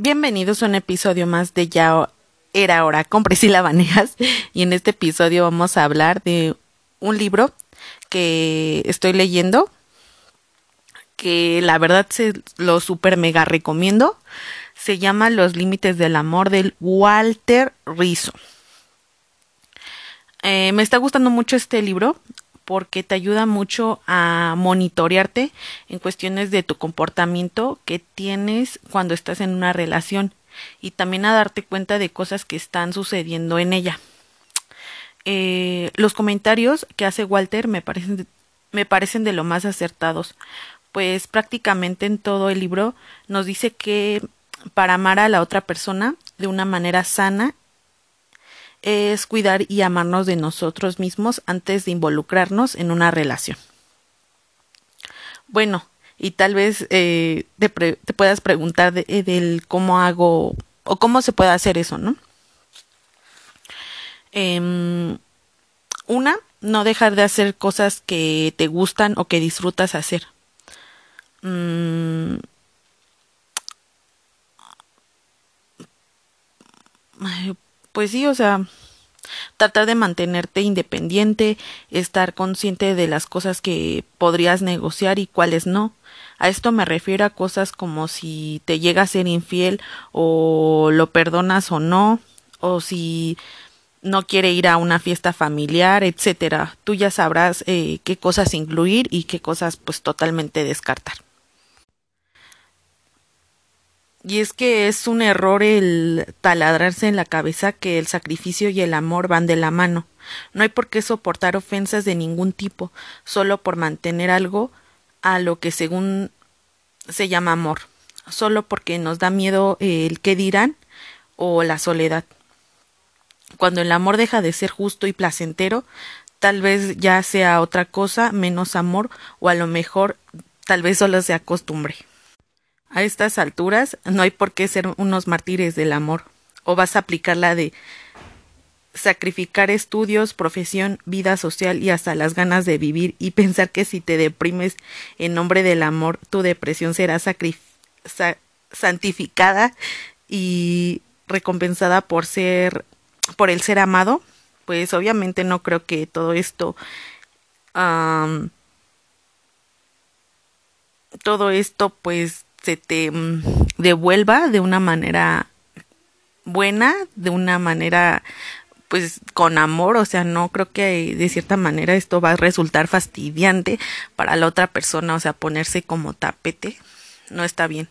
Bienvenidos a un episodio más de Ya era hora con Priscila Vanegas y en este episodio vamos a hablar de un libro que estoy leyendo que la verdad se lo super mega recomiendo. Se llama Los límites del amor del Walter Rizzo. Eh, me está gustando mucho este libro porque te ayuda mucho a monitorearte en cuestiones de tu comportamiento que tienes cuando estás en una relación y también a darte cuenta de cosas que están sucediendo en ella. Eh, los comentarios que hace Walter me parecen, me parecen de lo más acertados, pues prácticamente en todo el libro nos dice que para amar a la otra persona de una manera sana es cuidar y amarnos de nosotros mismos antes de involucrarnos en una relación. Bueno, y tal vez eh, te, puedas preguntar de, eh, del cómo hago o cómo se puede hacer eso, ¿no? Em, una, no dejar de hacer cosas que te gustan o que disfrutas hacer. Mm, pues sí, o sea, tratar de mantenerte independiente, estar consciente de las cosas que podrías negociar y cuáles no. A esto me refiero a cosas como si te llega a ser infiel o lo perdonas o no, o si no quiere ir a una fiesta familiar, etcétera. Tú ya sabrás eh, qué cosas incluir y qué cosas pues totalmente descartar. Y es que es un error el taladrarse en la cabeza que el sacrificio y el amor van de la mano. No hay por qué soportar ofensas de ningún tipo, solo por mantener algo a lo que según se llama amor, solo porque nos da miedo el qué dirán o la soledad. Cuando el amor deja de ser justo y placentero, tal vez ya sea otra cosa, menos amor, o a lo mejor tal vez solo sea costumbre. A estas alturas no hay por qué ser unos mártires del amor. O vas a aplicar la de sacrificar estudios, profesión, vida social y hasta las ganas de vivir y pensar que si te deprimes en nombre del amor, tu depresión será santificada y recompensada por ser por el ser amado, pues obviamente no creo que todo esto todo esto pues te mm, devuelva de una manera buena, de una manera pues con amor, o sea, no creo que de cierta manera esto va a resultar fastidiante para la otra persona, o sea, ponerse como tapete, no está bien.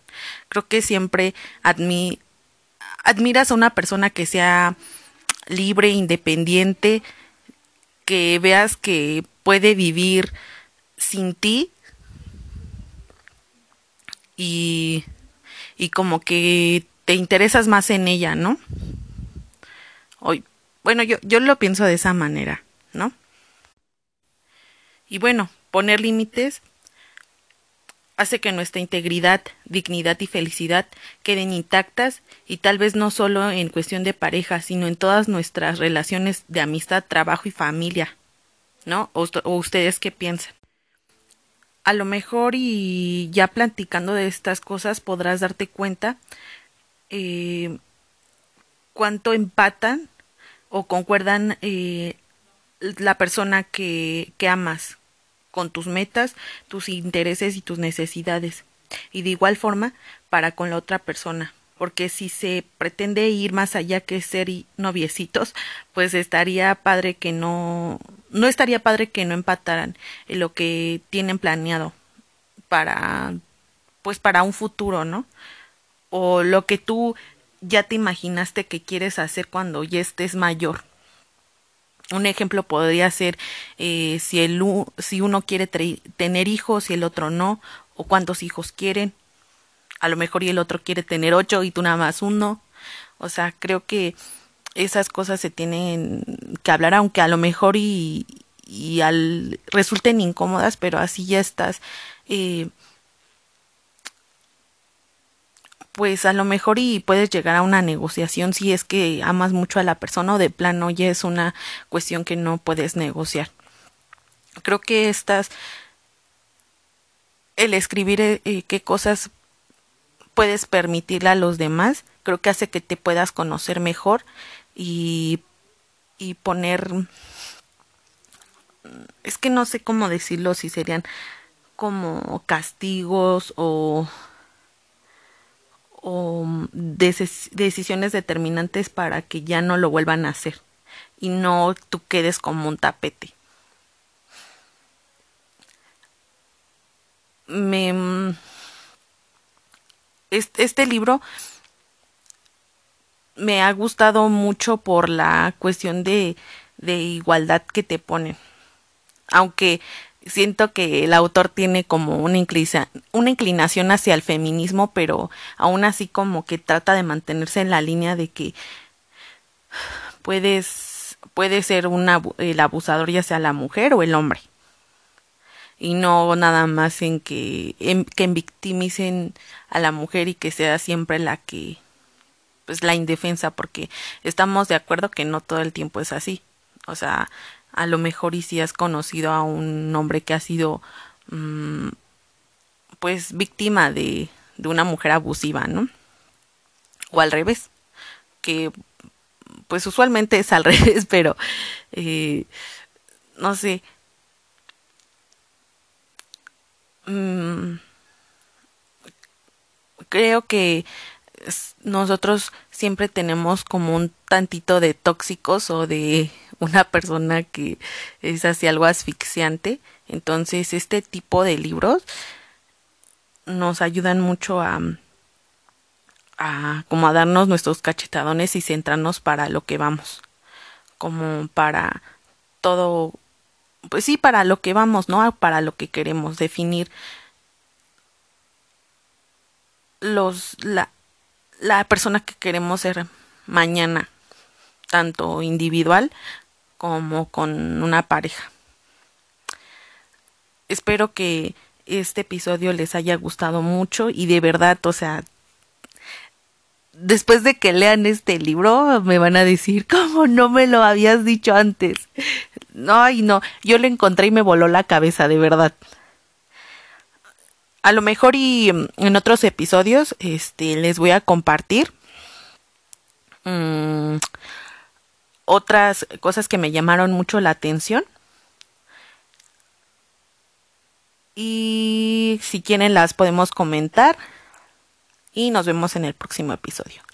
Creo que siempre admiras a una persona que sea libre, independiente, que veas que puede vivir sin ti y, y como que te interesas más en ella, ¿no? Hoy, bueno, yo, yo lo pienso de esa manera, ¿no? Y bueno, poner límites hace que nuestra integridad, dignidad y felicidad queden intactas y tal vez no solo en cuestión de pareja, sino en todas nuestras relaciones de amistad, trabajo y familia, ¿no? ¿O, ustedes qué piensan? A lo mejor y ya platicando de estas cosas podrás darte cuenta eh, cuánto empatan o concuerdan eh, la persona que, que amas con tus metas, tus intereses y tus necesidades. Y de igual forma para con la otra persona porque si se pretende ir más allá que ser noviecitos, pues estaría padre que no, no estaría padre que no empataran en lo que tienen planeado para, pues para un futuro, ¿no? O lo que tú ya te imaginaste que quieres hacer cuando ya estés mayor. Un ejemplo podría ser eh, si, el, si uno quiere tener hijos y el otro no, o cuántos hijos quieren, a lo mejor y el otro quiere tener ocho y tú nada más uno. O sea, creo que esas cosas se tienen que hablar, aunque a lo mejor y, y al resulten incómodas, pero así ya estás. Eh, pues a lo mejor y puedes llegar a una negociación si es que amas mucho a la persona o de plano ya es una cuestión que no puedes negociar. Creo que estas el escribir eh, qué cosas puedes permitirle a los demás, creo que hace que te puedas conocer mejor y, y poner es que no sé cómo decirlo, si serían como castigos o, o decisiones determinantes para que ya no lo vuelvan a hacer y no tú quedes como un tapete. Me, este libro me ha gustado mucho por la cuestión de, de igualdad que te ponen. Aunque siento que el autor tiene como una, una inclinación hacia el feminismo, pero aún así como que trata de mantenerse en la línea de que puedes puede ser una, el abusador ya sea la mujer o el hombre y no nada más en que en, que victimicen a la mujer y que sea siempre la que pues la indefensa porque estamos de acuerdo que no todo el tiempo es así o sea a lo mejor y si has conocido a un hombre que ha sido mm, pues víctima de, de una mujer abusiva, ¿no? O al revés, que pues usualmente es al revés, pero eh, no sé. Mm, creo que nosotros siempre tenemos como un tantito de tóxicos o de una persona que es así algo asfixiante. Entonces, este tipo de libros nos ayudan mucho a, a como a darnos nuestros cachetadones y centrarnos para lo que vamos. Como para todo, pues sí, para lo que vamos, ¿no? Para lo que queremos definir los la, la persona que queremos ser mañana, tanto individual como con una pareja. Espero que este episodio les haya gustado mucho y de verdad, o sea, después de que lean este libro me van a decir, ¿cómo no me lo habías dicho antes? No, y no, yo lo encontré y me voló la cabeza, de verdad. A lo mejor y en otros episodios este les voy a compartir mm, otras cosas que me llamaron mucho la atención. Y si quieren las podemos comentar. Y nos vemos en el próximo episodio.